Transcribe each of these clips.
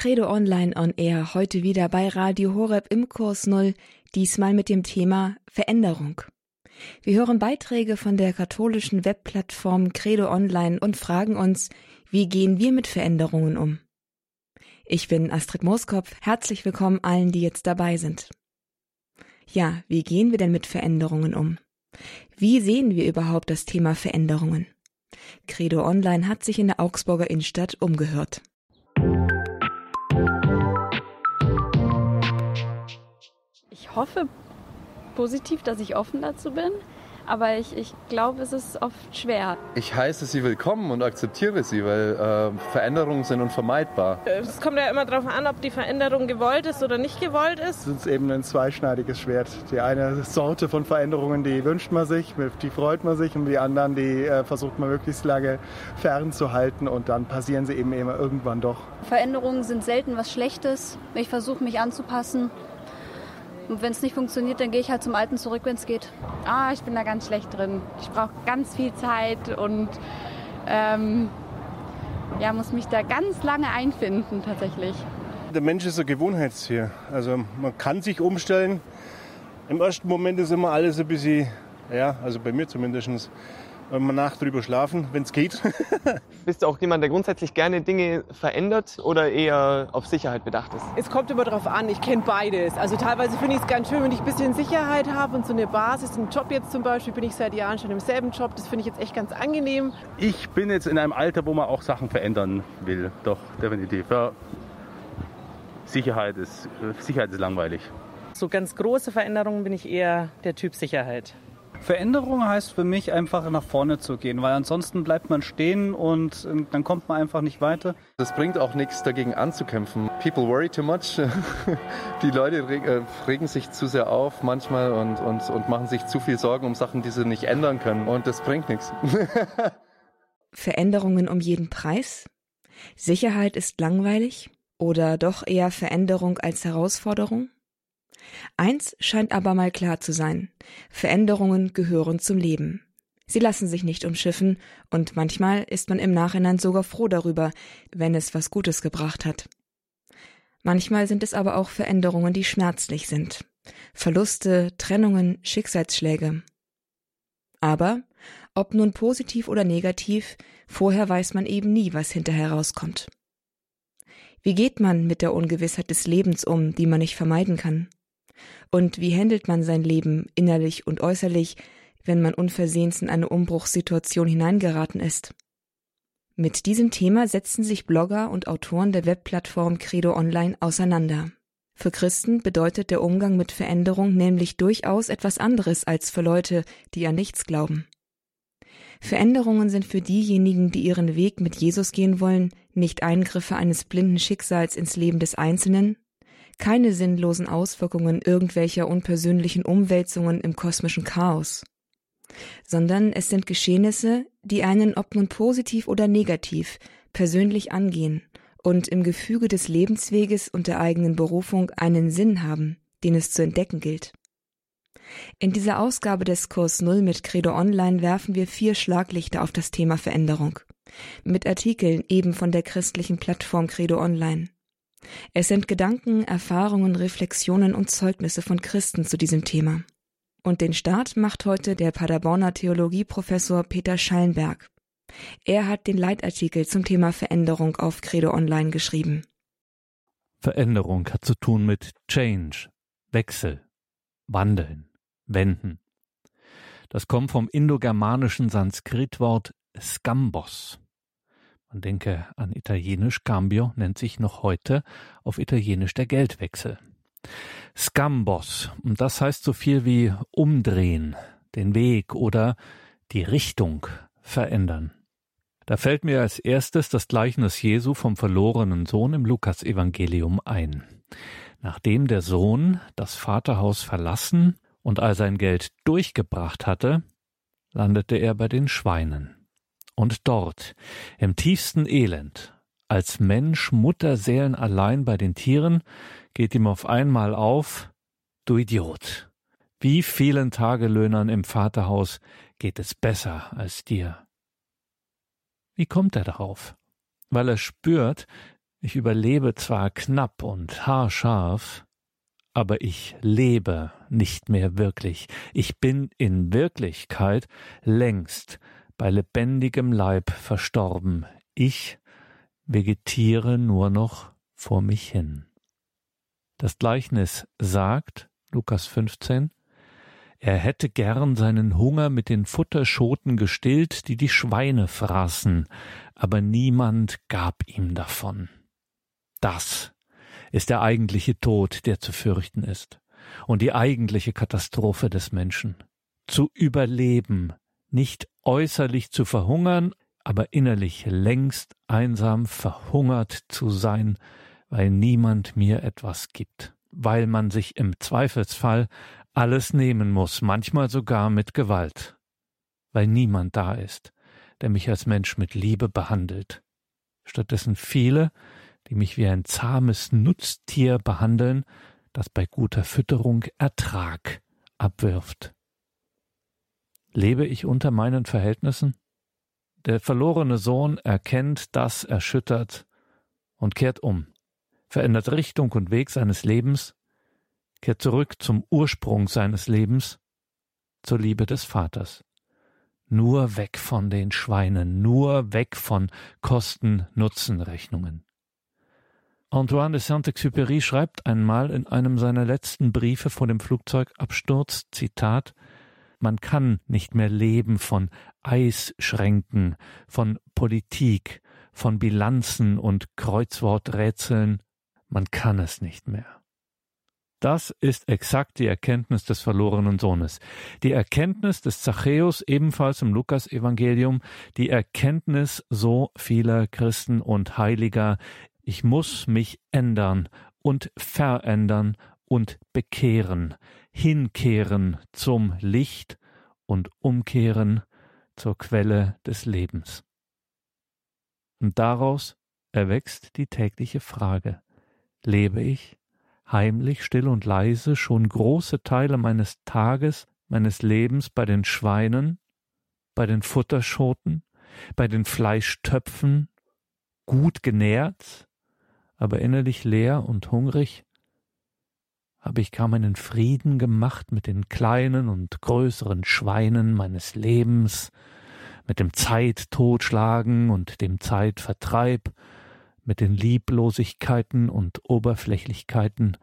Credo Online on Air, heute wieder bei Radio Horeb im Kurs Null, diesmal mit dem Thema Veränderung. Wir hören Beiträge von der katholischen Webplattform Credo Online und fragen uns, wie gehen wir mit Veränderungen um? Ich bin Astrid Mooskopf, herzlich willkommen allen, die jetzt dabei sind. Ja, wie gehen wir denn mit Veränderungen um? Wie sehen wir überhaupt das Thema Veränderungen? Credo Online hat sich in der Augsburger Innenstadt umgehört. Ich hoffe positiv, dass ich offen dazu bin, aber ich, ich glaube, es ist oft schwer. Ich heiße sie willkommen und akzeptiere sie, weil äh, Veränderungen sind unvermeidbar. Es kommt ja immer darauf an, ob die Veränderung gewollt ist oder nicht gewollt ist. Es ist eben ein zweischneidiges Schwert. Die eine Sorte von Veränderungen, die wünscht man sich, die freut man sich und die anderen, die äh, versucht man möglichst lange fernzuhalten und dann passieren sie eben immer irgendwann doch. Veränderungen sind selten was Schlechtes. Ich versuche mich anzupassen und wenn es nicht funktioniert, dann gehe ich halt zum Alten zurück, wenn es geht. Ah, ich bin da ganz schlecht drin. Ich brauche ganz viel Zeit und ähm, ja, muss mich da ganz lange einfinden tatsächlich. Der Mensch ist ein Gewohnheitstier. Also man kann sich umstellen. Im ersten Moment ist immer alles ein bisschen, ja, also bei mir zumindest, mal nach drüber schlafen, wenn es geht. Bist du auch jemand, der grundsätzlich gerne Dinge verändert oder eher auf Sicherheit bedacht ist? Es kommt immer darauf an, ich kenne beides. Also teilweise finde ich es ganz schön, wenn ich ein bisschen Sicherheit habe und so eine Basis. Im Job jetzt zum Beispiel bin ich seit Jahren schon im selben Job. Das finde ich jetzt echt ganz angenehm. Ich bin jetzt in einem Alter, wo man auch Sachen verändern will. Doch, definitiv. Ja. Sicherheit, ist, Sicherheit ist langweilig. So ganz große Veränderungen bin ich eher der Typ Sicherheit. Veränderung heißt für mich einfach nach vorne zu gehen, weil ansonsten bleibt man stehen und dann kommt man einfach nicht weiter. Es bringt auch nichts dagegen anzukämpfen. People worry too much. Die Leute äh, regen sich zu sehr auf manchmal und, und, und machen sich zu viel Sorgen um Sachen, die sie nicht ändern können. Und das bringt nichts. Veränderungen um jeden Preis? Sicherheit ist langweilig? Oder doch eher Veränderung als Herausforderung? Eins scheint aber mal klar zu sein. Veränderungen gehören zum Leben. Sie lassen sich nicht umschiffen, und manchmal ist man im Nachhinein sogar froh darüber, wenn es was Gutes gebracht hat. Manchmal sind es aber auch Veränderungen, die schmerzlich sind. Verluste, Trennungen, Schicksalsschläge. Aber, ob nun positiv oder negativ, vorher weiß man eben nie, was hinterher rauskommt. Wie geht man mit der Ungewissheit des Lebens um, die man nicht vermeiden kann? Und wie handelt man sein Leben innerlich und äußerlich, wenn man unversehens in eine Umbruchssituation hineingeraten ist? Mit diesem Thema setzen sich Blogger und Autoren der Webplattform Credo Online auseinander. Für Christen bedeutet der Umgang mit Veränderung nämlich durchaus etwas anderes als für Leute, die an nichts glauben. Veränderungen sind für diejenigen, die ihren Weg mit Jesus gehen wollen, nicht Eingriffe eines blinden Schicksals ins Leben des Einzelnen, keine sinnlosen Auswirkungen irgendwelcher unpersönlichen Umwälzungen im kosmischen Chaos, sondern es sind Geschehnisse, die einen, ob nun positiv oder negativ, persönlich angehen und im Gefüge des Lebensweges und der eigenen Berufung einen Sinn haben, den es zu entdecken gilt. In dieser Ausgabe des Kurs Null mit Credo Online werfen wir vier Schlaglichter auf das Thema Veränderung. Mit Artikeln eben von der christlichen Plattform Credo Online. Es sind Gedanken, Erfahrungen, Reflexionen und Zeugnisse von Christen zu diesem Thema. Und den Start macht heute der Paderborner Theologieprofessor Peter Schallenberg. Er hat den Leitartikel zum Thema Veränderung auf Credo Online geschrieben. Veränderung hat zu tun mit Change, Wechsel, Wandeln, Wenden. Das kommt vom indogermanischen Sanskritwort Skambos. Man denke an Italienisch, Cambio nennt sich noch heute auf Italienisch der Geldwechsel. Scambos, und das heißt so viel wie umdrehen, den Weg oder die Richtung verändern. Da fällt mir als erstes das Gleichnis Jesu vom verlorenen Sohn im Lukasevangelium ein. Nachdem der Sohn das Vaterhaus verlassen und all sein Geld durchgebracht hatte, landete er bei den Schweinen. Und dort, im tiefsten Elend, als Mensch Mutterseelen allein bei den Tieren, geht ihm auf einmal auf, du Idiot. Wie vielen Tagelöhnern im Vaterhaus geht es besser als dir? Wie kommt er darauf? Weil er spürt, Ich überlebe zwar knapp und haarscharf, aber ich lebe nicht mehr wirklich. Ich bin in Wirklichkeit längst bei lebendigem Leib verstorben. Ich vegetiere nur noch vor mich hin. Das Gleichnis sagt, Lukas 15, er hätte gern seinen Hunger mit den Futterschoten gestillt, die die Schweine fraßen, aber niemand gab ihm davon. Das ist der eigentliche Tod, der zu fürchten ist, und die eigentliche Katastrophe des Menschen. Zu überleben, nicht äußerlich zu verhungern, aber innerlich längst einsam verhungert zu sein, weil niemand mir etwas gibt, weil man sich im Zweifelsfall alles nehmen muss, manchmal sogar mit Gewalt, weil niemand da ist, der mich als Mensch mit Liebe behandelt. Stattdessen viele, die mich wie ein zahmes Nutztier behandeln, das bei guter Fütterung Ertrag abwirft. Lebe ich unter meinen Verhältnissen? Der verlorene Sohn erkennt das erschüttert und kehrt um, verändert Richtung und Weg seines Lebens, kehrt zurück zum Ursprung seines Lebens, zur Liebe des Vaters. Nur weg von den Schweinen, nur weg von Kosten-Nutzen-Rechnungen. Antoine de Saint-Exupéry schreibt einmal in einem seiner letzten Briefe vor dem Flugzeugabsturz, Zitat, man kann nicht mehr leben von Eisschränken, von Politik, von Bilanzen und Kreuzworträtseln, man kann es nicht mehr. Das ist exakt die Erkenntnis des verlorenen Sohnes. Die Erkenntnis des Zachäus ebenfalls im Lukas-Evangelium, die Erkenntnis so vieler Christen und Heiliger, ich muss mich ändern und verändern und bekehren, hinkehren zum Licht und umkehren zur Quelle des Lebens. Und daraus erwächst die tägliche Frage, lebe ich heimlich, still und leise schon große Teile meines Tages, meines Lebens bei den Schweinen, bei den Futterschoten, bei den Fleischtöpfen, gut genährt, aber innerlich leer und hungrig? Habe ich kaum einen Frieden gemacht mit den kleinen und größeren Schweinen meines Lebens, mit dem Zeittotschlagen und dem Zeitvertreib, mit den Lieblosigkeiten und Oberflächlichkeiten,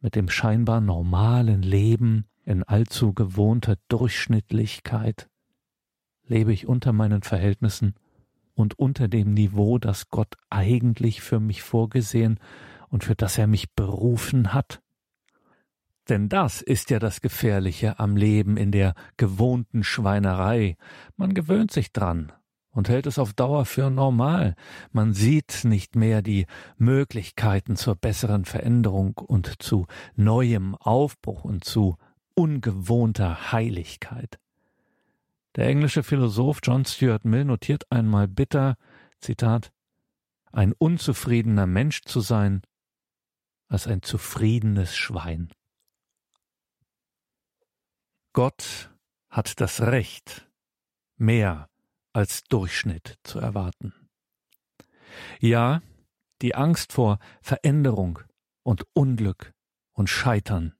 mit dem scheinbar normalen Leben in allzu gewohnter Durchschnittlichkeit? Lebe ich unter meinen Verhältnissen und unter dem Niveau, das Gott eigentlich für mich vorgesehen und für das er mich berufen hat? Denn das ist ja das Gefährliche am Leben in der gewohnten Schweinerei. Man gewöhnt sich dran und hält es auf Dauer für normal. Man sieht nicht mehr die Möglichkeiten zur besseren Veränderung und zu neuem Aufbruch und zu ungewohnter Heiligkeit. Der englische Philosoph John Stuart Mill notiert einmal bitter, Zitat, ein unzufriedener Mensch zu sein, als ein zufriedenes Schwein. Gott hat das Recht, mehr als Durchschnitt zu erwarten. Ja, die Angst vor Veränderung und Unglück und Scheitern,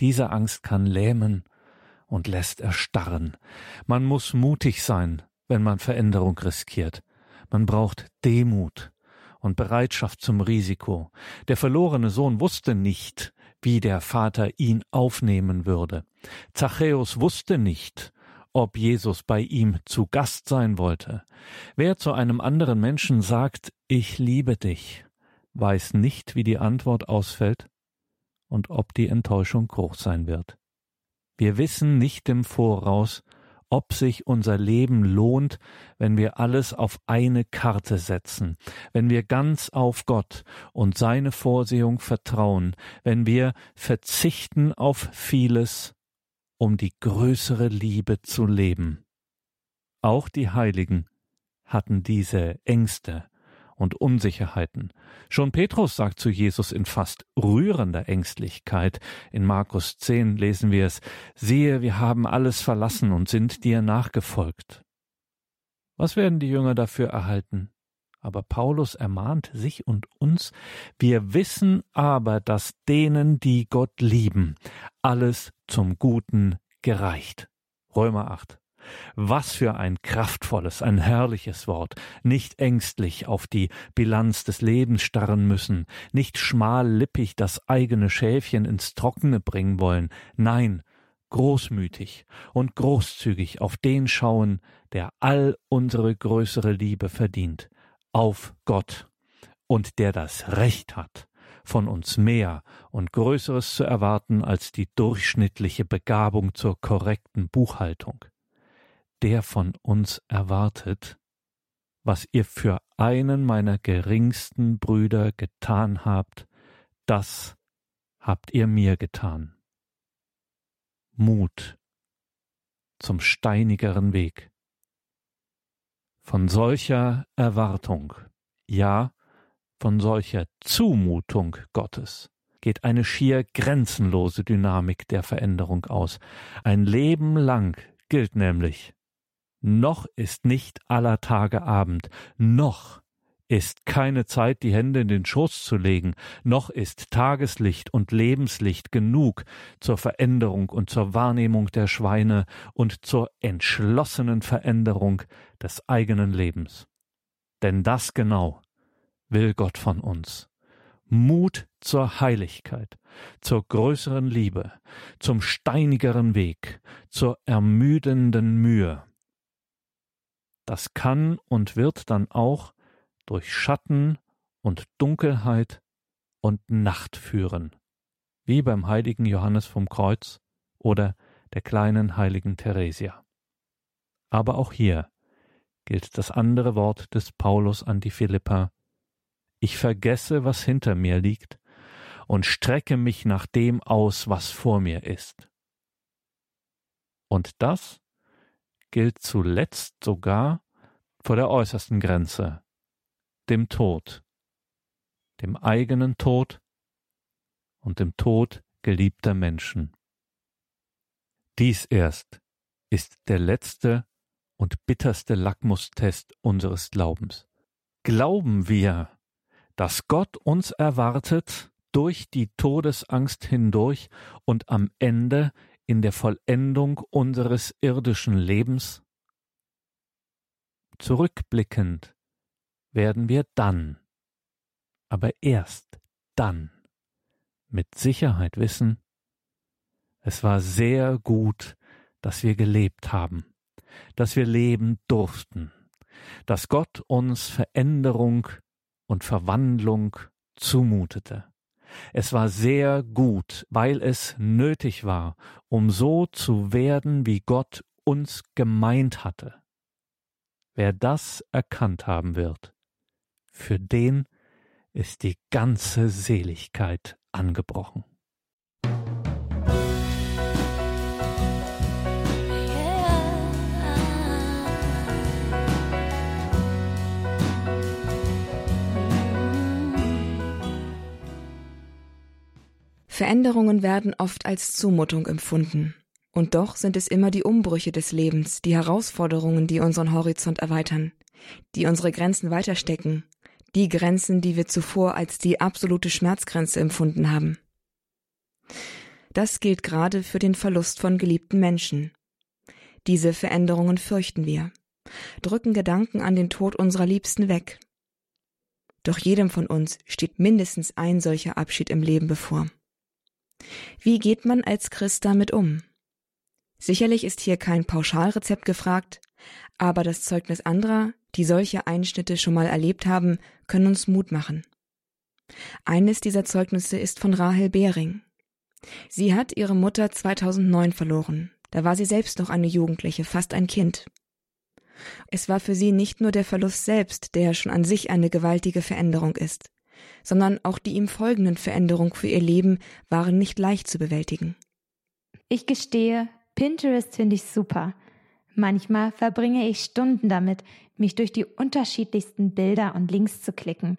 diese Angst kann lähmen und lässt erstarren. Man muss mutig sein, wenn man Veränderung riskiert. Man braucht Demut und Bereitschaft zum Risiko. Der verlorene Sohn wusste nicht, wie der Vater ihn aufnehmen würde. Zachäus wusste nicht, ob Jesus bei ihm zu Gast sein wollte. Wer zu einem anderen Menschen sagt, ich liebe dich, weiß nicht, wie die Antwort ausfällt und ob die Enttäuschung groß sein wird. Wir wissen nicht im Voraus, ob sich unser Leben lohnt, wenn wir alles auf eine Karte setzen, wenn wir ganz auf Gott und seine Vorsehung vertrauen, wenn wir verzichten auf vieles, um die größere Liebe zu leben. Auch die Heiligen hatten diese Ängste und Unsicherheiten. Schon Petrus sagt zu Jesus in fast rührender Ängstlichkeit. In Markus 10 lesen wir es, siehe, wir haben alles verlassen und sind dir nachgefolgt. Was werden die Jünger dafür erhalten? Aber Paulus ermahnt sich und uns, wir wissen aber, dass denen, die Gott lieben, alles zum Guten gereicht. Römer 8. Was für ein kraftvolles, ein herrliches Wort. Nicht ängstlich auf die Bilanz des Lebens starren müssen, nicht schmallippig das eigene Schäfchen ins Trockene bringen wollen. Nein, großmütig und großzügig auf den schauen, der all unsere größere Liebe verdient, auf Gott, und der das Recht hat, von uns mehr und Größeres zu erwarten als die durchschnittliche Begabung zur korrekten Buchhaltung der von uns erwartet, was ihr für einen meiner geringsten Brüder getan habt, das habt ihr mir getan. Mut zum steinigeren Weg. Von solcher Erwartung, ja, von solcher Zumutung Gottes geht eine schier grenzenlose Dynamik der Veränderung aus. Ein Leben lang gilt nämlich, noch ist nicht aller Tage Abend, noch ist keine Zeit, die Hände in den Schoß zu legen, noch ist Tageslicht und Lebenslicht genug zur Veränderung und zur Wahrnehmung der Schweine und zur entschlossenen Veränderung des eigenen Lebens. Denn das genau will Gott von uns. Mut zur Heiligkeit, zur größeren Liebe, zum steinigeren Weg, zur ermüdenden Mühe, das kann und wird dann auch durch Schatten und Dunkelheit und Nacht führen, wie beim heiligen Johannes vom Kreuz oder der kleinen heiligen Theresia. Aber auch hier gilt das andere Wort des Paulus an die Philippa Ich vergesse, was hinter mir liegt, und strecke mich nach dem aus, was vor mir ist. Und das gilt zuletzt sogar vor der äußersten Grenze, dem Tod, dem eigenen Tod und dem Tod geliebter Menschen. Dies erst ist der letzte und bitterste Lackmustest unseres Glaubens. Glauben wir, dass Gott uns erwartet durch die Todesangst hindurch und am Ende in der Vollendung unseres irdischen Lebens? Zurückblickend werden wir dann, aber erst dann, mit Sicherheit wissen, es war sehr gut, dass wir gelebt haben, dass wir leben durften, dass Gott uns Veränderung und Verwandlung zumutete. Es war sehr gut, weil es nötig war, um so zu werden, wie Gott uns gemeint hatte. Wer das erkannt haben wird, für den ist die ganze Seligkeit angebrochen. Veränderungen werden oft als Zumutung empfunden. Und doch sind es immer die Umbrüche des Lebens, die Herausforderungen, die unseren Horizont erweitern, die unsere Grenzen weiterstecken, die Grenzen, die wir zuvor als die absolute Schmerzgrenze empfunden haben. Das gilt gerade für den Verlust von geliebten Menschen. Diese Veränderungen fürchten wir, drücken Gedanken an den Tod unserer Liebsten weg. Doch jedem von uns steht mindestens ein solcher Abschied im Leben bevor. Wie geht man als Christ damit um? Sicherlich ist hier kein Pauschalrezept gefragt, aber das Zeugnis anderer, die solche Einschnitte schon mal erlebt haben, können uns Mut machen. Eines dieser Zeugnisse ist von Rahel Behring. Sie hat ihre Mutter 2009 verloren. Da war sie selbst noch eine Jugendliche, fast ein Kind. Es war für sie nicht nur der Verlust selbst, der schon an sich eine gewaltige Veränderung ist, sondern auch die ihm folgenden Veränderungen für ihr Leben waren nicht leicht zu bewältigen. Ich gestehe, Pinterest finde ich super. Manchmal verbringe ich Stunden damit, mich durch die unterschiedlichsten Bilder und Links zu klicken.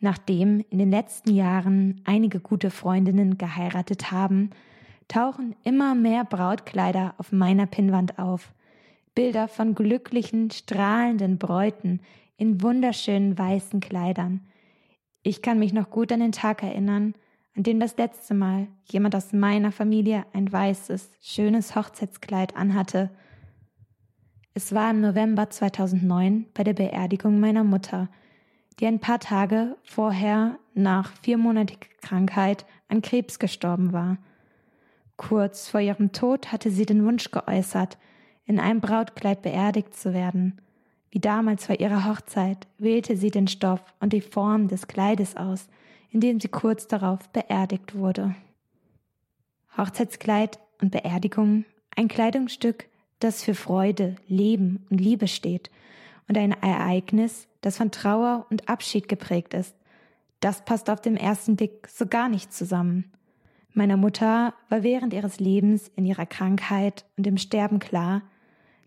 Nachdem in den letzten Jahren einige gute Freundinnen geheiratet haben, tauchen immer mehr Brautkleider auf meiner Pinnwand auf. Bilder von glücklichen, strahlenden Bräuten in wunderschönen weißen Kleidern. Ich kann mich noch gut an den Tag erinnern, an dem das letzte Mal jemand aus meiner Familie ein weißes, schönes Hochzeitskleid anhatte. Es war im November 2009 bei der Beerdigung meiner Mutter, die ein paar Tage vorher nach viermonatiger Krankheit an Krebs gestorben war. Kurz vor ihrem Tod hatte sie den Wunsch geäußert, in einem Brautkleid beerdigt zu werden. Wie damals vor ihrer Hochzeit wählte sie den Stoff und die Form des Kleides aus, in dem sie kurz darauf beerdigt wurde. Hochzeitskleid und Beerdigung, ein Kleidungsstück, das für Freude, Leben und Liebe steht und ein Ereignis, das von Trauer und Abschied geprägt ist. Das passt auf den ersten Blick so gar nicht zusammen. Meiner Mutter war während ihres Lebens in ihrer Krankheit und im Sterben klar,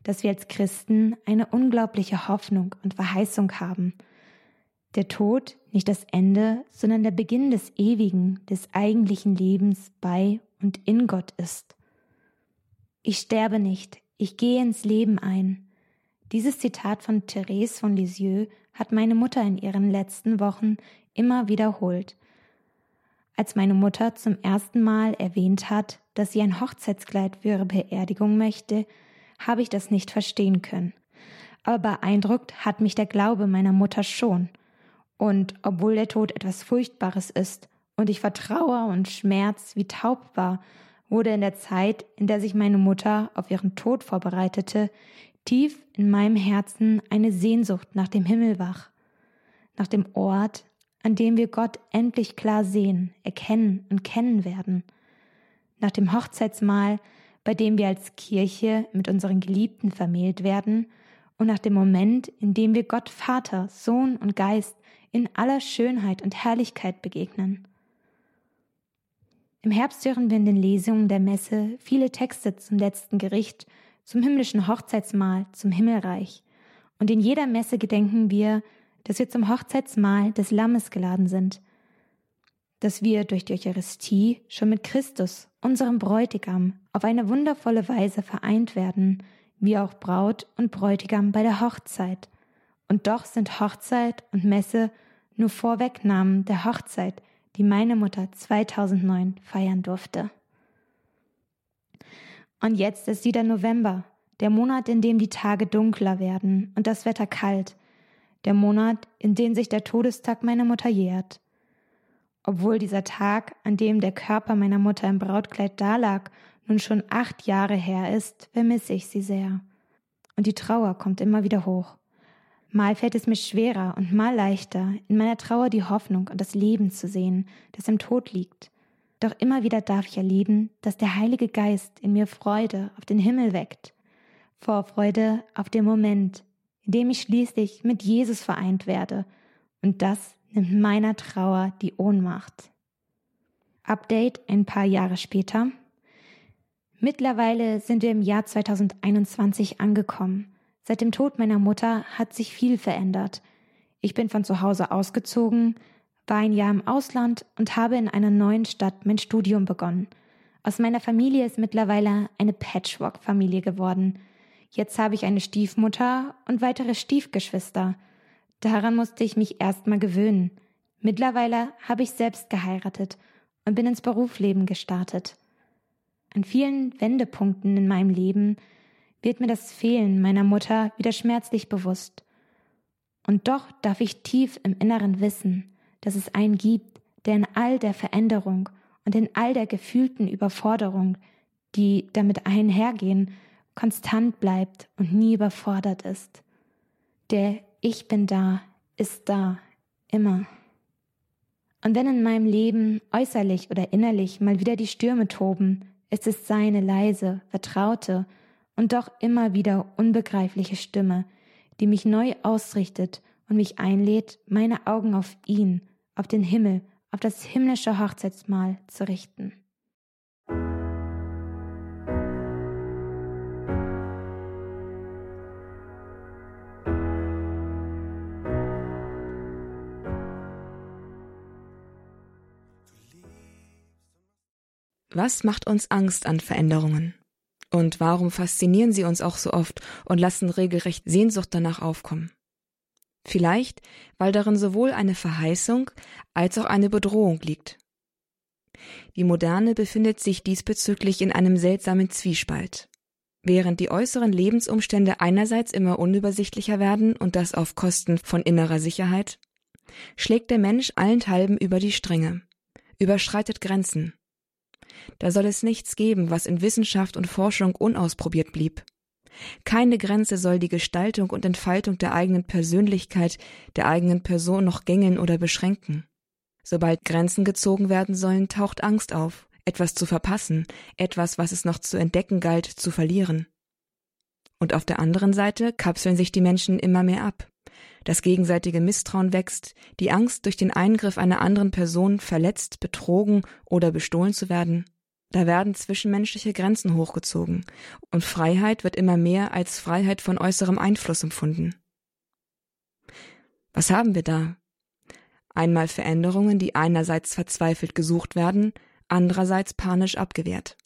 dass wir als Christen eine unglaubliche Hoffnung und Verheißung haben. Der Tod nicht das Ende, sondern der Beginn des ewigen, des eigentlichen Lebens bei und in Gott ist. Ich sterbe nicht, ich gehe ins Leben ein. Dieses Zitat von Therese von Lisieux hat meine Mutter in ihren letzten Wochen immer wiederholt. Als meine Mutter zum ersten Mal erwähnt hat, dass sie ein Hochzeitskleid für ihre Beerdigung möchte, habe ich das nicht verstehen können. Aber beeindruckt hat mich der Glaube meiner Mutter schon. Und obwohl der Tod etwas Furchtbares ist und ich vor Trauer und Schmerz wie taub war, wurde in der Zeit, in der sich meine Mutter auf ihren Tod vorbereitete, tief in meinem Herzen eine Sehnsucht nach dem Himmel wach, nach dem Ort, an dem wir Gott endlich klar sehen, erkennen und kennen werden, nach dem Hochzeitsmahl, bei dem wir als Kirche mit unseren Geliebten vermählt werden, und nach dem Moment, in dem wir Gott Vater, Sohn und Geist in aller Schönheit und Herrlichkeit begegnen. Im Herbst hören wir in den Lesungen der Messe viele Texte zum letzten Gericht, zum himmlischen Hochzeitsmahl, zum Himmelreich. Und in jeder Messe gedenken wir, dass wir zum Hochzeitsmahl des Lammes geladen sind, dass wir durch die Eucharistie schon mit Christus, unserem Bräutigam, auf eine wundervolle Weise vereint werden, wie auch Braut und Bräutigam bei der Hochzeit. Und doch sind Hochzeit und Messe nur Vorwegnahmen der Hochzeit, die meine Mutter 2009 feiern durfte. Und jetzt ist wieder November, der Monat, in dem die Tage dunkler werden und das Wetter kalt, der Monat, in dem sich der Todestag meiner Mutter jährt. Obwohl dieser Tag, an dem der Körper meiner Mutter im Brautkleid dalag, nun schon acht Jahre her ist, vermisse ich sie sehr. Und die Trauer kommt immer wieder hoch. Mal fällt es mir schwerer und mal leichter, in meiner Trauer die Hoffnung und das Leben zu sehen, das im Tod liegt. Doch immer wieder darf ich erleben, dass der Heilige Geist in mir Freude auf den Himmel weckt. Vorfreude auf den Moment, in dem ich schließlich mit Jesus vereint werde. Und das nimmt meiner Trauer die Ohnmacht. Update ein paar Jahre später. Mittlerweile sind wir im Jahr 2021 angekommen. Seit dem Tod meiner Mutter hat sich viel verändert. Ich bin von zu Hause ausgezogen, war ein Jahr im Ausland und habe in einer neuen Stadt mein Studium begonnen. Aus meiner Familie ist mittlerweile eine Patchwork-Familie geworden. Jetzt habe ich eine Stiefmutter und weitere Stiefgeschwister. Daran musste ich mich erstmal gewöhnen. Mittlerweile habe ich selbst geheiratet und bin ins Berufsleben gestartet. An vielen Wendepunkten in meinem Leben wird mir das Fehlen meiner Mutter wieder schmerzlich bewusst. Und doch darf ich tief im Inneren wissen, dass es einen gibt, der in all der Veränderung und in all der gefühlten Überforderung, die damit einhergehen, konstant bleibt und nie überfordert ist. Der Ich bin da ist da, immer. Und wenn in meinem Leben äußerlich oder innerlich mal wieder die Stürme toben, ist es seine leise, vertraute und doch immer wieder unbegreifliche Stimme, die mich neu ausrichtet und mich einlädt, meine Augen auf ihn auf den Himmel, auf das himmlische Hochzeitsmahl zu richten. Was macht uns Angst an Veränderungen? Und warum faszinieren sie uns auch so oft und lassen regelrecht Sehnsucht danach aufkommen? Vielleicht, weil darin sowohl eine Verheißung als auch eine Bedrohung liegt. Die Moderne befindet sich diesbezüglich in einem seltsamen Zwiespalt. Während die äußeren Lebensumstände einerseits immer unübersichtlicher werden und das auf Kosten von innerer Sicherheit, schlägt der Mensch allenthalben über die Stränge, überschreitet Grenzen. Da soll es nichts geben, was in Wissenschaft und Forschung unausprobiert blieb. Keine Grenze soll die Gestaltung und Entfaltung der eigenen Persönlichkeit, der eigenen Person noch gängeln oder beschränken. Sobald Grenzen gezogen werden sollen, taucht Angst auf, etwas zu verpassen, etwas, was es noch zu entdecken galt, zu verlieren. Und auf der anderen Seite kapseln sich die Menschen immer mehr ab. Das gegenseitige Misstrauen wächst, die Angst, durch den Eingriff einer anderen Person verletzt, betrogen oder bestohlen zu werden. Da werden zwischenmenschliche Grenzen hochgezogen, und Freiheit wird immer mehr als Freiheit von äußerem Einfluss empfunden. Was haben wir da? Einmal Veränderungen, die einerseits verzweifelt gesucht werden, andererseits panisch abgewehrt.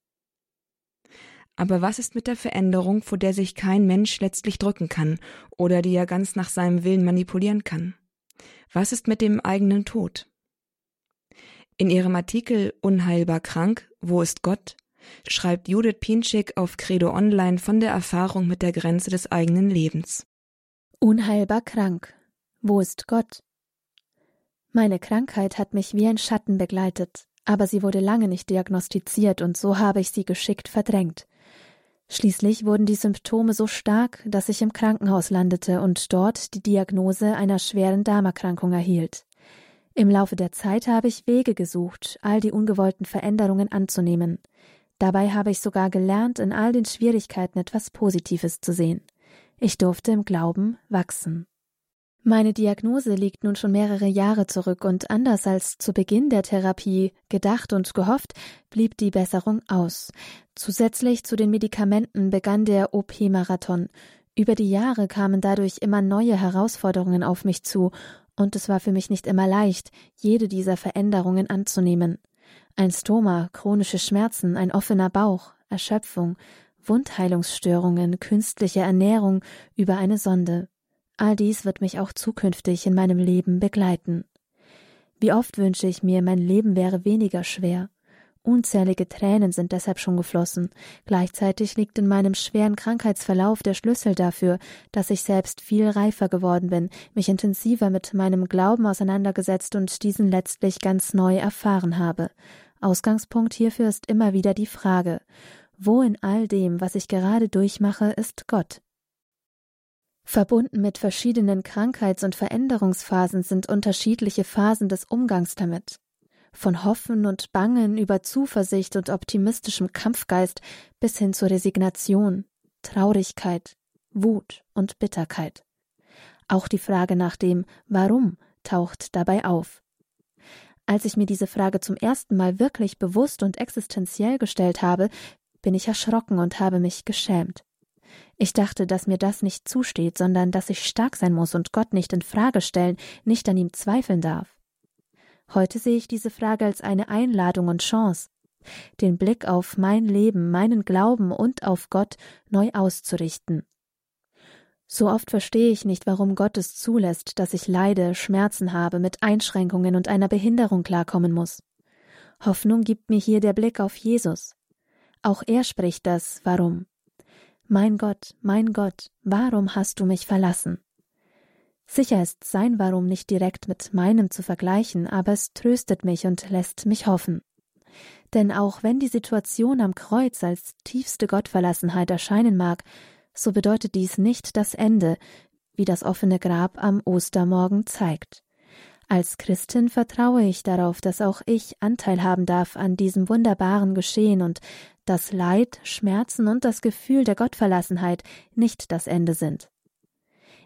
Aber was ist mit der Veränderung, vor der sich kein Mensch letztlich drücken kann oder die er ganz nach seinem Willen manipulieren kann? Was ist mit dem eigenen Tod? In ihrem Artikel Unheilbar krank, wo ist Gott? schreibt Judith Pinczek auf Credo Online von der Erfahrung mit der Grenze des eigenen Lebens. Unheilbar krank. Wo ist Gott? Meine Krankheit hat mich wie ein Schatten begleitet, aber sie wurde lange nicht diagnostiziert und so habe ich sie geschickt verdrängt. Schließlich wurden die Symptome so stark, dass ich im Krankenhaus landete und dort die Diagnose einer schweren Darmerkrankung erhielt. Im Laufe der Zeit habe ich Wege gesucht, all die ungewollten Veränderungen anzunehmen. Dabei habe ich sogar gelernt, in all den Schwierigkeiten etwas Positives zu sehen. Ich durfte im Glauben wachsen. Meine Diagnose liegt nun schon mehrere Jahre zurück und anders als zu Beginn der Therapie gedacht und gehofft, blieb die Besserung aus. Zusätzlich zu den Medikamenten begann der OP-Marathon. Über die Jahre kamen dadurch immer neue Herausforderungen auf mich zu und es war für mich nicht immer leicht, jede dieser Veränderungen anzunehmen. Ein Stoma, chronische Schmerzen, ein offener Bauch, Erschöpfung, Wundheilungsstörungen, künstliche Ernährung über eine Sonde. All dies wird mich auch zukünftig in meinem Leben begleiten. Wie oft wünsche ich mir, mein Leben wäre weniger schwer. Unzählige Tränen sind deshalb schon geflossen. Gleichzeitig liegt in meinem schweren Krankheitsverlauf der Schlüssel dafür, dass ich selbst viel reifer geworden bin, mich intensiver mit meinem Glauben auseinandergesetzt und diesen letztlich ganz neu erfahren habe. Ausgangspunkt hierfür ist immer wieder die Frage, wo in all dem, was ich gerade durchmache, ist Gott? Verbunden mit verschiedenen Krankheits- und Veränderungsphasen sind unterschiedliche Phasen des Umgangs damit von Hoffen und Bangen über Zuversicht und optimistischem Kampfgeist bis hin zur Resignation, Traurigkeit, Wut und Bitterkeit. Auch die Frage nach dem Warum taucht dabei auf. Als ich mir diese Frage zum ersten Mal wirklich bewusst und existenziell gestellt habe, bin ich erschrocken und habe mich geschämt. Ich dachte, dass mir das nicht zusteht, sondern dass ich stark sein muss und Gott nicht in Frage stellen, nicht an ihm zweifeln darf. Heute sehe ich diese Frage als eine Einladung und Chance, den Blick auf mein Leben, meinen Glauben und auf Gott neu auszurichten. So oft verstehe ich nicht, warum Gott es zulässt, dass ich leide, Schmerzen habe, mit Einschränkungen und einer Behinderung klarkommen muss. Hoffnung gibt mir hier der Blick auf Jesus. Auch er spricht das Warum. Mein Gott, mein Gott, warum hast du mich verlassen? Sicher ist sein Warum nicht direkt mit meinem zu vergleichen, aber es tröstet mich und lässt mich hoffen. Denn auch wenn die Situation am Kreuz als tiefste Gottverlassenheit erscheinen mag, so bedeutet dies nicht das Ende, wie das offene Grab am Ostermorgen zeigt. Als Christin vertraue ich darauf, dass auch ich Anteil haben darf an diesem wunderbaren Geschehen und dass Leid, Schmerzen und das Gefühl der Gottverlassenheit nicht das Ende sind.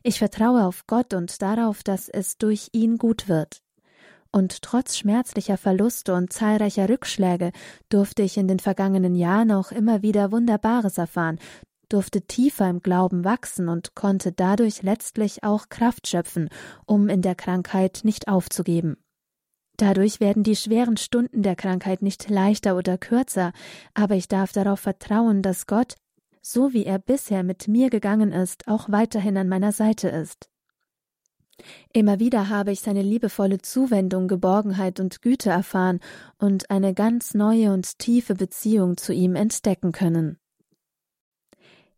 Ich vertraue auf Gott und darauf, dass es durch ihn gut wird. Und trotz schmerzlicher Verluste und zahlreicher Rückschläge durfte ich in den vergangenen Jahren auch immer wieder Wunderbares erfahren, durfte tiefer im Glauben wachsen und konnte dadurch letztlich auch Kraft schöpfen, um in der Krankheit nicht aufzugeben. Dadurch werden die schweren Stunden der Krankheit nicht leichter oder kürzer, aber ich darf darauf vertrauen, dass Gott so wie er bisher mit mir gegangen ist, auch weiterhin an meiner Seite ist. Immer wieder habe ich seine liebevolle Zuwendung, Geborgenheit und Güte erfahren und eine ganz neue und tiefe Beziehung zu ihm entdecken können.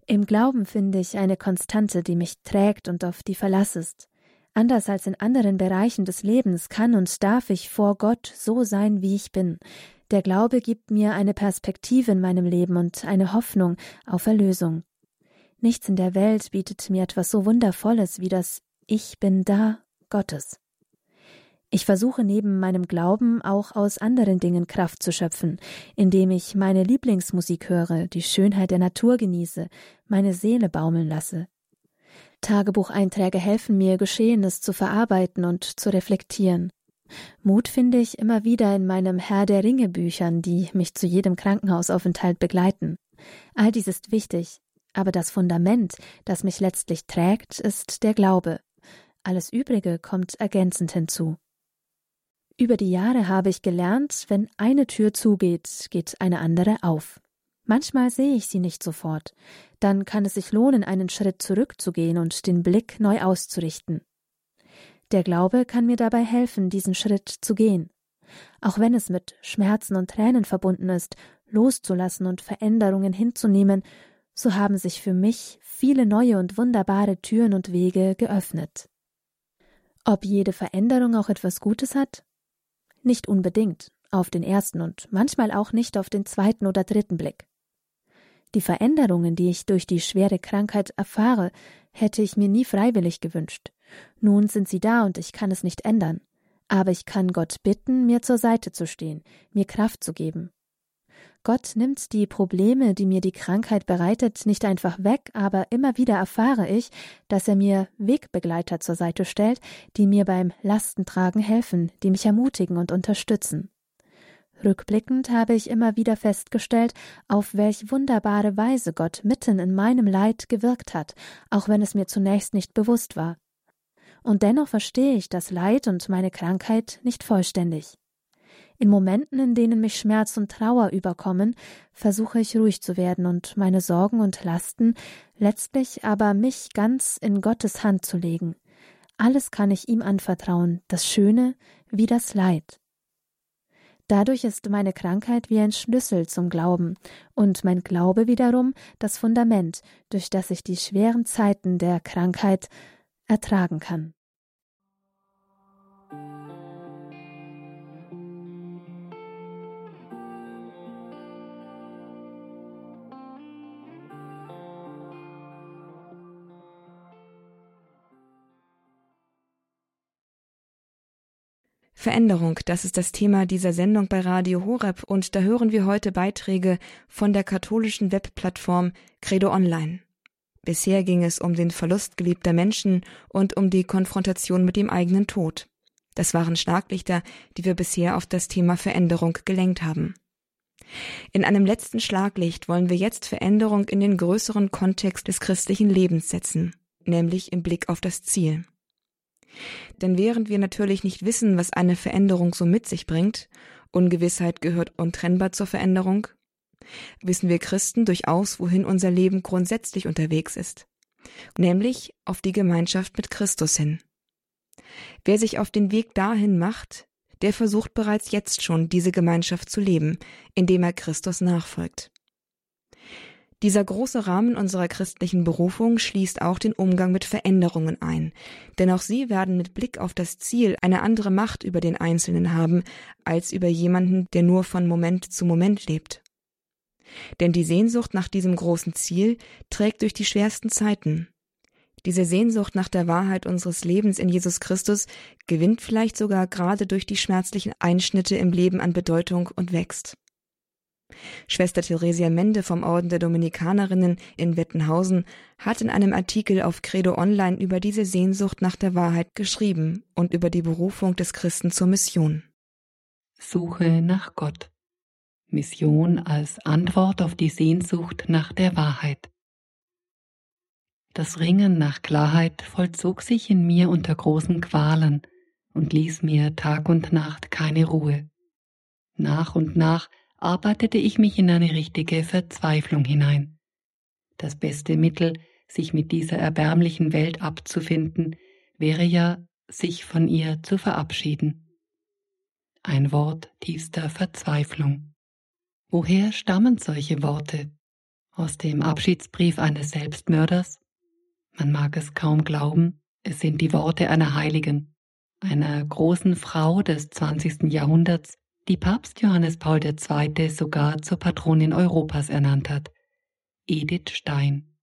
Im Glauben finde ich eine Konstante, die mich trägt und auf die Verlass ist. Anders als in anderen Bereichen des Lebens kann und darf ich vor Gott so sein, wie ich bin. Der Glaube gibt mir eine Perspektive in meinem Leben und eine Hoffnung auf Erlösung. Nichts in der Welt bietet mir etwas so Wundervolles wie das Ich bin da Gottes. Ich versuche neben meinem Glauben auch aus anderen Dingen Kraft zu schöpfen, indem ich meine Lieblingsmusik höre, die Schönheit der Natur genieße, meine Seele baumeln lasse. Tagebucheinträge helfen mir, Geschehenes zu verarbeiten und zu reflektieren. Mut finde ich immer wieder in meinem Herr der Ringe Büchern, die mich zu jedem Krankenhausaufenthalt begleiten. All dies ist wichtig, aber das Fundament, das mich letztlich trägt, ist der Glaube. Alles Übrige kommt ergänzend hinzu. Über die Jahre habe ich gelernt, wenn eine Tür zugeht, geht eine andere auf. Manchmal sehe ich sie nicht sofort. Dann kann es sich lohnen, einen Schritt zurückzugehen und den Blick neu auszurichten. Der Glaube kann mir dabei helfen, diesen Schritt zu gehen. Auch wenn es mit Schmerzen und Tränen verbunden ist, loszulassen und Veränderungen hinzunehmen, so haben sich für mich viele neue und wunderbare Türen und Wege geöffnet. Ob jede Veränderung auch etwas Gutes hat? Nicht unbedingt, auf den ersten und manchmal auch nicht auf den zweiten oder dritten Blick. Die Veränderungen, die ich durch die schwere Krankheit erfahre, hätte ich mir nie freiwillig gewünscht. Nun sind sie da und ich kann es nicht ändern. Aber ich kann Gott bitten, mir zur Seite zu stehen, mir Kraft zu geben. Gott nimmt die Probleme, die mir die Krankheit bereitet, nicht einfach weg, aber immer wieder erfahre ich, dass er mir Wegbegleiter zur Seite stellt, die mir beim Lastentragen helfen, die mich ermutigen und unterstützen. Rückblickend habe ich immer wieder festgestellt, auf welch wunderbare Weise Gott mitten in meinem Leid gewirkt hat, auch wenn es mir zunächst nicht bewusst war. Und dennoch verstehe ich das Leid und meine Krankheit nicht vollständig. In Momenten, in denen mich Schmerz und Trauer überkommen, versuche ich ruhig zu werden und meine Sorgen und Lasten, letztlich aber mich ganz in Gottes Hand zu legen. Alles kann ich ihm anvertrauen, das Schöne wie das Leid. Dadurch ist meine Krankheit wie ein Schlüssel zum Glauben und mein Glaube wiederum das Fundament, durch das ich die schweren Zeiten der Krankheit ertragen kann. Veränderung, das ist das Thema dieser Sendung bei Radio Horeb und da hören wir heute Beiträge von der katholischen Webplattform Credo Online. Bisher ging es um den Verlust geliebter Menschen und um die Konfrontation mit dem eigenen Tod. Das waren Schlaglichter, die wir bisher auf das Thema Veränderung gelenkt haben. In einem letzten Schlaglicht wollen wir jetzt Veränderung in den größeren Kontext des christlichen Lebens setzen, nämlich im Blick auf das Ziel. Denn während wir natürlich nicht wissen, was eine Veränderung so mit sich bringt, Ungewissheit gehört untrennbar zur Veränderung, wissen wir Christen durchaus, wohin unser Leben grundsätzlich unterwegs ist, nämlich auf die Gemeinschaft mit Christus hin. Wer sich auf den Weg dahin macht, der versucht bereits jetzt schon diese Gemeinschaft zu leben, indem er Christus nachfolgt. Dieser große Rahmen unserer christlichen Berufung schließt auch den Umgang mit Veränderungen ein, denn auch sie werden mit Blick auf das Ziel eine andere Macht über den Einzelnen haben, als über jemanden, der nur von Moment zu Moment lebt. Denn die Sehnsucht nach diesem großen Ziel trägt durch die schwersten Zeiten. Diese Sehnsucht nach der Wahrheit unseres Lebens in Jesus Christus gewinnt vielleicht sogar gerade durch die schmerzlichen Einschnitte im Leben an Bedeutung und wächst. Schwester Theresia Mende vom Orden der Dominikanerinnen in Wettenhausen hat in einem Artikel auf Credo Online über diese Sehnsucht nach der Wahrheit geschrieben und über die Berufung des Christen zur Mission. Suche nach Gott. Mission als Antwort auf die Sehnsucht nach der Wahrheit. Das Ringen nach Klarheit vollzog sich in mir unter großen Qualen und ließ mir Tag und Nacht keine Ruhe. Nach und nach arbeitete ich mich in eine richtige Verzweiflung hinein. Das beste Mittel, sich mit dieser erbärmlichen Welt abzufinden, wäre ja, sich von ihr zu verabschieden. Ein Wort tiefster Verzweiflung. Woher stammen solche Worte? Aus dem Abschiedsbrief eines Selbstmörders? Man mag es kaum glauben, es sind die Worte einer Heiligen, einer großen Frau des 20. Jahrhunderts, die Papst Johannes Paul II. sogar zur Patronin Europas ernannt hat, Edith Stein.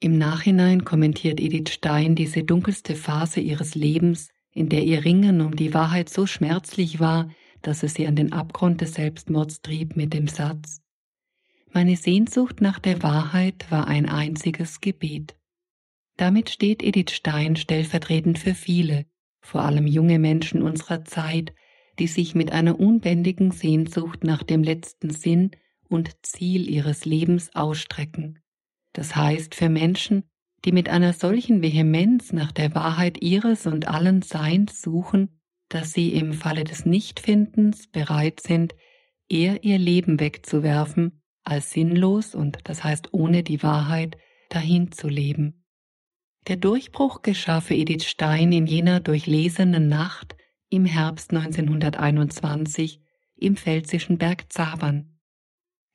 Im Nachhinein kommentiert Edith Stein diese dunkelste Phase ihres Lebens, in der ihr Ringen um die Wahrheit so schmerzlich war, dass es sie an den Abgrund des Selbstmords trieb mit dem Satz Meine Sehnsucht nach der Wahrheit war ein einziges Gebet. Damit steht Edith Stein stellvertretend für viele, vor allem junge Menschen unserer Zeit, die sich mit einer unbändigen Sehnsucht nach dem letzten Sinn und Ziel ihres Lebens ausstrecken. Das heißt für Menschen, die mit einer solchen Vehemenz nach der Wahrheit ihres und allen Seins suchen, dass sie im Falle des Nichtfindens bereit sind, eher ihr Leben wegzuwerfen, als sinnlos und das heißt ohne die Wahrheit dahin zu leben. Der Durchbruch geschah für Edith Stein in jener durchlesenen Nacht im Herbst 1921 im pfälzischen Berg Zabern.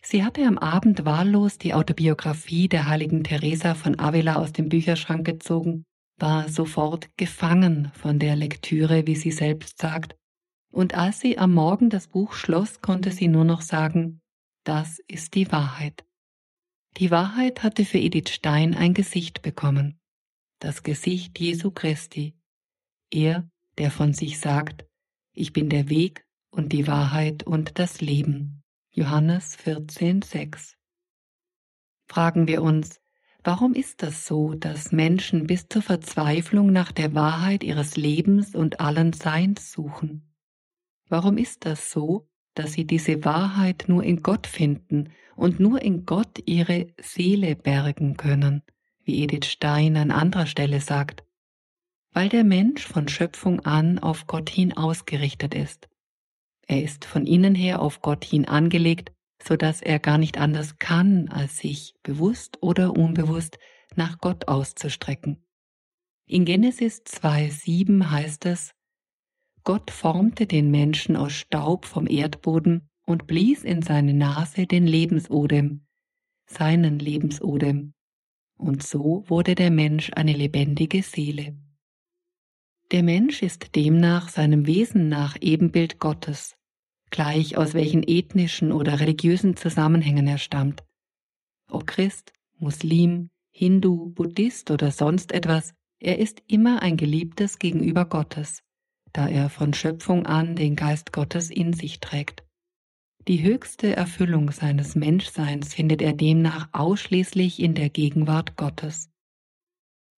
Sie hatte am Abend wahllos die Autobiografie der heiligen Teresa von Avila aus dem Bücherschrank gezogen, war sofort gefangen von der Lektüre, wie sie selbst sagt, und als sie am Morgen das Buch schloss, konnte sie nur noch sagen, das ist die Wahrheit. Die Wahrheit hatte für Edith Stein ein Gesicht bekommen das Gesicht Jesu Christi, er, der von sich sagt, ich bin der Weg und die Wahrheit und das Leben. Johannes 14, 6. Fragen wir uns, warum ist das so, dass Menschen bis zur Verzweiflung nach der Wahrheit ihres Lebens und allen Seins suchen? Warum ist das so, dass sie diese Wahrheit nur in Gott finden und nur in Gott ihre Seele bergen können? wie Edith Stein an anderer Stelle sagt, weil der Mensch von Schöpfung an auf Gott hin ausgerichtet ist. Er ist von innen her auf Gott hin angelegt, so dass er gar nicht anders kann, als sich bewusst oder unbewusst nach Gott auszustrecken. In Genesis 2,7 heißt es, Gott formte den Menschen aus Staub vom Erdboden und blies in seine Nase den Lebensodem, seinen Lebensodem, und so wurde der Mensch eine lebendige Seele. Der Mensch ist demnach seinem Wesen nach Ebenbild Gottes, gleich aus welchen ethnischen oder religiösen Zusammenhängen er stammt. Ob Christ, Muslim, Hindu, Buddhist oder sonst etwas, er ist immer ein Geliebtes gegenüber Gottes, da er von Schöpfung an den Geist Gottes in sich trägt. Die höchste Erfüllung seines Menschseins findet er demnach ausschließlich in der Gegenwart Gottes.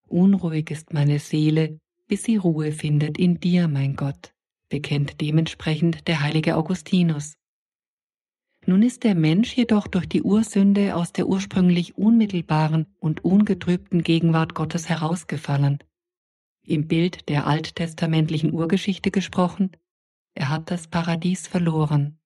Unruhig ist meine Seele, bis sie Ruhe findet in dir, mein Gott, bekennt dementsprechend der heilige Augustinus. Nun ist der Mensch jedoch durch die Ursünde aus der ursprünglich unmittelbaren und ungetrübten Gegenwart Gottes herausgefallen. Im Bild der alttestamentlichen Urgeschichte gesprochen, er hat das Paradies verloren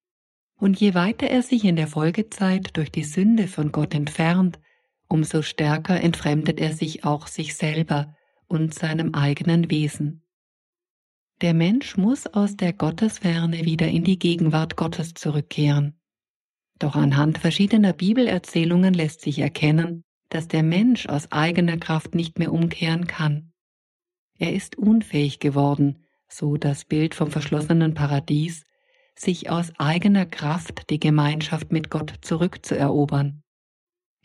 und je weiter er sich in der Folgezeit durch die Sünde von Gott entfernt, umso stärker entfremdet er sich auch sich selber und seinem eigenen Wesen. Der Mensch muss aus der Gottesferne wieder in die Gegenwart Gottes zurückkehren. Doch anhand verschiedener Bibelerzählungen lässt sich erkennen, dass der Mensch aus eigener Kraft nicht mehr umkehren kann. Er ist unfähig geworden, so das Bild vom verschlossenen Paradies, sich aus eigener Kraft die Gemeinschaft mit Gott zurückzuerobern.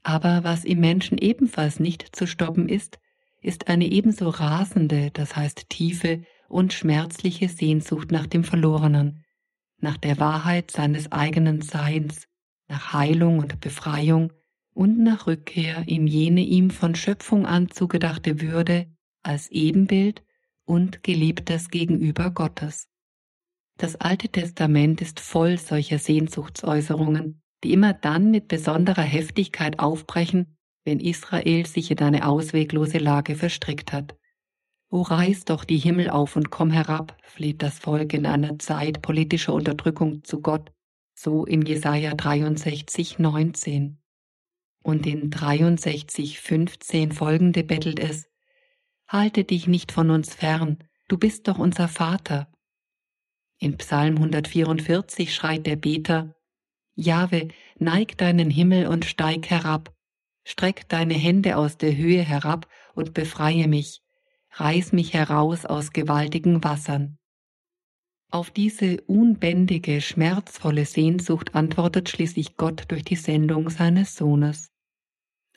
Aber was im Menschen ebenfalls nicht zu stoppen ist, ist eine ebenso rasende, das heißt tiefe und schmerzliche Sehnsucht nach dem Verlorenen, nach der Wahrheit seines eigenen Seins, nach Heilung und Befreiung und nach Rückkehr in jene ihm von Schöpfung an zugedachte Würde als Ebenbild und Geliebtes gegenüber Gottes. Das Alte Testament ist voll solcher Sehnsuchtsäußerungen, die immer dann mit besonderer Heftigkeit aufbrechen, wenn Israel sich in eine ausweglose Lage verstrickt hat. O reiß doch die Himmel auf und komm herab, fleht das Volk in einer Zeit politischer Unterdrückung zu Gott, so in Jesaja 63, 19. Und in 63, 15 folgende bettelt es, Halte dich nicht von uns fern, du bist doch unser Vater. In Psalm 144 schreit der Beter, Jahwe, neig deinen Himmel und steig herab, streck deine Hände aus der Höhe herab und befreie mich, reiß mich heraus aus gewaltigen Wassern. Auf diese unbändige, schmerzvolle Sehnsucht antwortet schließlich Gott durch die Sendung seines Sohnes.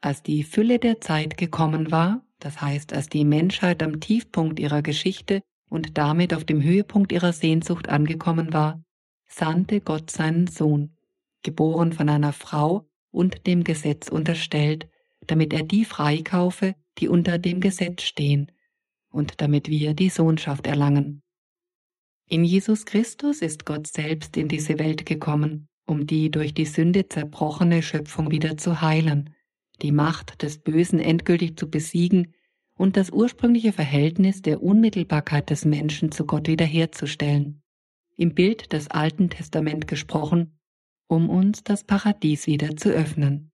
Als die Fülle der Zeit gekommen war, das heißt als die Menschheit am Tiefpunkt ihrer Geschichte und damit auf dem Höhepunkt ihrer Sehnsucht angekommen war, sandte Gott seinen Sohn, geboren von einer Frau und dem Gesetz unterstellt, damit er die freikaufe, die unter dem Gesetz stehen, und damit wir die Sohnschaft erlangen. In Jesus Christus ist Gott selbst in diese Welt gekommen, um die durch die Sünde zerbrochene Schöpfung wieder zu heilen, die Macht des Bösen endgültig zu besiegen und das ursprüngliche Verhältnis der Unmittelbarkeit des Menschen zu Gott wiederherzustellen. Im Bild des Alten Testament gesprochen, um uns das Paradies wieder zu öffnen.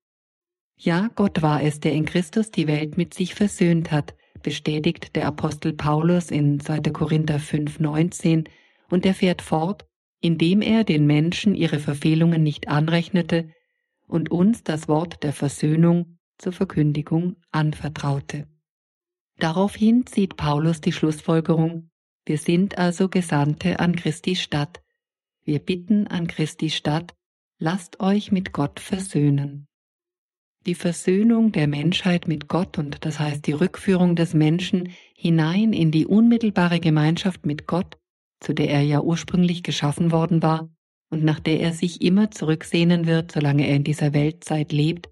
Ja, Gott war es, der in Christus die Welt mit sich versöhnt hat, bestätigt der Apostel Paulus in 2. Korinther 5, 19 und er fährt fort, indem er den Menschen ihre Verfehlungen nicht anrechnete und uns das Wort der Versöhnung zur Verkündigung anvertraute. Daraufhin zieht Paulus die Schlussfolgerung, wir sind also Gesandte an Christi Stadt. Wir bitten an Christi Stadt, lasst euch mit Gott versöhnen. Die Versöhnung der Menschheit mit Gott und das heißt die Rückführung des Menschen hinein in die unmittelbare Gemeinschaft mit Gott, zu der er ja ursprünglich geschaffen worden war und nach der er sich immer zurücksehnen wird, solange er in dieser Weltzeit lebt,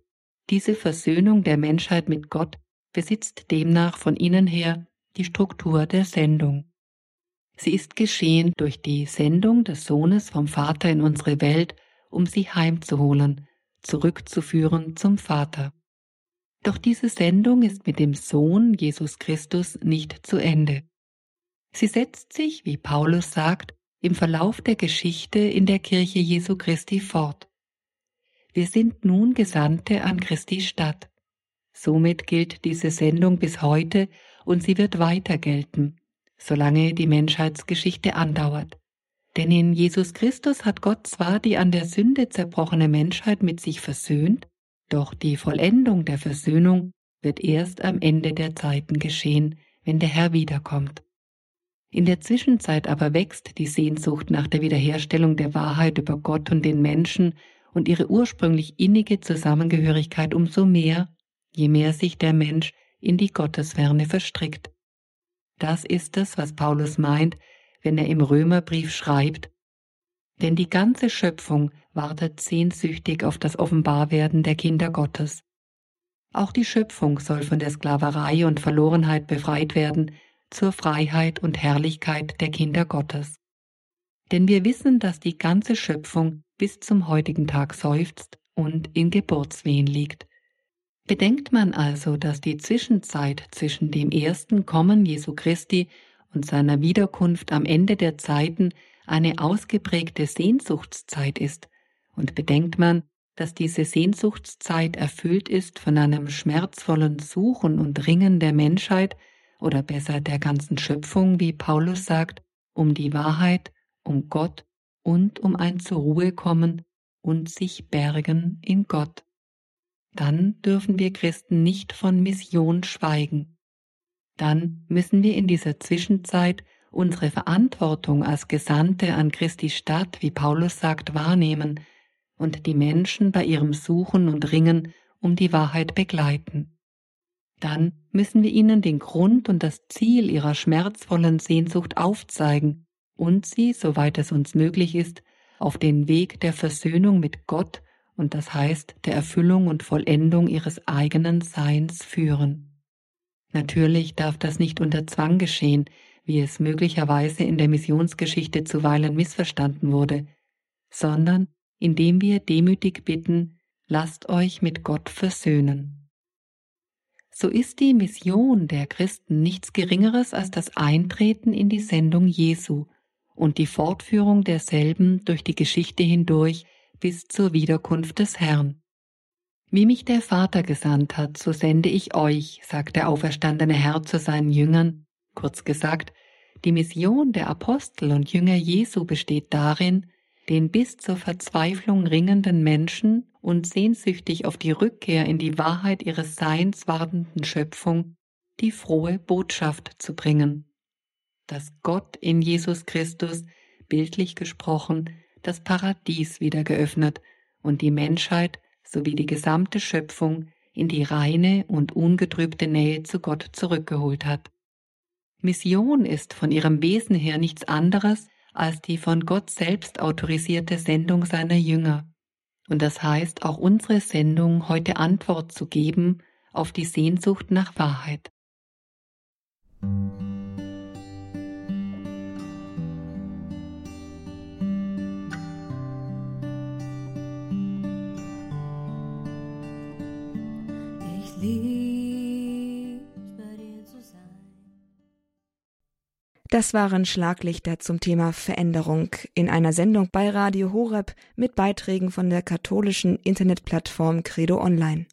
diese Versöhnung der Menschheit mit Gott besitzt demnach von innen her die Struktur der Sendung. Sie ist geschehen durch die Sendung des Sohnes vom Vater in unsere Welt, um sie heimzuholen, zurückzuführen zum Vater. Doch diese Sendung ist mit dem Sohn Jesus Christus nicht zu Ende. Sie setzt sich, wie Paulus sagt, im Verlauf der Geschichte in der Kirche Jesu Christi fort. Wir sind nun Gesandte an Christi Stadt. Somit gilt diese Sendung bis heute und sie wird weiter gelten, solange die Menschheitsgeschichte andauert. Denn in Jesus Christus hat Gott zwar die an der Sünde zerbrochene Menschheit mit sich versöhnt, doch die Vollendung der Versöhnung wird erst am Ende der Zeiten geschehen, wenn der Herr wiederkommt. In der Zwischenzeit aber wächst die Sehnsucht nach der Wiederherstellung der Wahrheit über Gott und den Menschen und ihre ursprünglich innige Zusammengehörigkeit umso mehr, je mehr sich der Mensch in die Gottesferne verstrickt. Das ist es, was Paulus meint, wenn er im Römerbrief schreibt, denn die ganze Schöpfung wartet sehnsüchtig auf das Offenbarwerden der Kinder Gottes. Auch die Schöpfung soll von der Sklaverei und Verlorenheit befreit werden zur Freiheit und Herrlichkeit der Kinder Gottes. Denn wir wissen, dass die ganze Schöpfung bis zum heutigen Tag seufzt und in Geburtswehen liegt. Bedenkt man also, dass die Zwischenzeit zwischen dem ersten Kommen Jesu Christi und seiner Wiederkunft am Ende der Zeiten eine ausgeprägte Sehnsuchtszeit ist, und bedenkt man, dass diese Sehnsuchtszeit erfüllt ist von einem schmerzvollen Suchen und Ringen der Menschheit, oder besser der ganzen Schöpfung, wie Paulus sagt, um die Wahrheit, um Gott und um ein zur Ruhe kommen und sich bergen in Gott. Dann dürfen wir Christen nicht von Mission schweigen dann müssen wir in dieser Zwischenzeit unsere Verantwortung als Gesandte an Christi Stadt, wie Paulus sagt, wahrnehmen und die Menschen bei ihrem Suchen und Ringen um die Wahrheit begleiten. Dann müssen wir ihnen den Grund und das Ziel ihrer schmerzvollen Sehnsucht aufzeigen und sie, soweit es uns möglich ist, auf den Weg der Versöhnung mit Gott und das heißt der Erfüllung und Vollendung ihres eigenen Seins führen. Natürlich darf das nicht unter Zwang geschehen, wie es möglicherweise in der Missionsgeschichte zuweilen missverstanden wurde, sondern indem wir demütig bitten, lasst euch mit Gott versöhnen. So ist die Mission der Christen nichts Geringeres als das Eintreten in die Sendung Jesu und die Fortführung derselben durch die Geschichte hindurch bis zur Wiederkunft des Herrn. Wie mich der Vater gesandt hat, so sende ich euch, sagt der auferstandene Herr zu seinen Jüngern, kurz gesagt, Die Mission der Apostel und Jünger Jesu besteht darin, den bis zur Verzweiflung ringenden Menschen und sehnsüchtig auf die Rückkehr in die Wahrheit ihres Seins wartenden Schöpfung die frohe Botschaft zu bringen, dass Gott in Jesus Christus, bildlich gesprochen, das Paradies wieder geöffnet und die Menschheit sowie die gesamte Schöpfung in die reine und ungetrübte Nähe zu Gott zurückgeholt hat. Mission ist von ihrem Wesen her nichts anderes als die von Gott selbst autorisierte Sendung seiner Jünger. Und das heißt auch unsere Sendung heute Antwort zu geben auf die Sehnsucht nach Wahrheit. Das waren Schlaglichter zum Thema Veränderung in einer Sendung bei Radio Horeb mit Beiträgen von der katholischen Internetplattform Credo Online.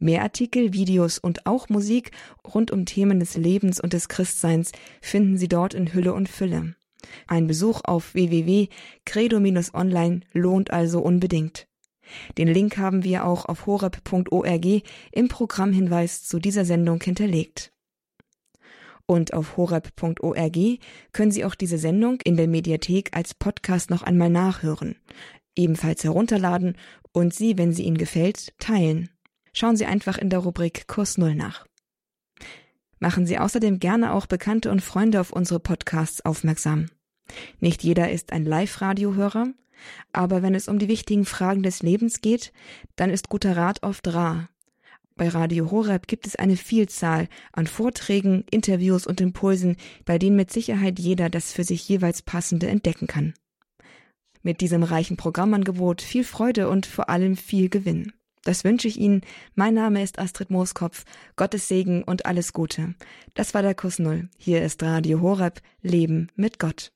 Mehr Artikel, Videos und auch Musik rund um Themen des Lebens und des Christseins finden Sie dort in Hülle und Fülle. Ein Besuch auf www.credo-online lohnt also unbedingt. Den Link haben wir auch auf horeb.org im Programmhinweis zu dieser Sendung hinterlegt. Und auf horeb.org können Sie auch diese Sendung in der Mediathek als Podcast noch einmal nachhören, ebenfalls herunterladen und sie, wenn sie Ihnen gefällt, teilen. Schauen Sie einfach in der Rubrik Kurs Null nach. Machen Sie außerdem gerne auch Bekannte und Freunde auf unsere Podcasts aufmerksam. Nicht jeder ist ein Live-Radiohörer, aber wenn es um die wichtigen Fragen des Lebens geht, dann ist guter Rat oft rar. Bei Radio Horeb gibt es eine Vielzahl an Vorträgen, Interviews und Impulsen, bei denen mit Sicherheit jeder das für sich jeweils passende entdecken kann. Mit diesem reichen Programmangebot viel Freude und vor allem viel Gewinn. Das wünsche ich Ihnen. Mein Name ist Astrid Mooskopf. Gottes Segen und alles Gute. Das war der Kurs Null. Hier ist Radio Horeb. Leben mit Gott.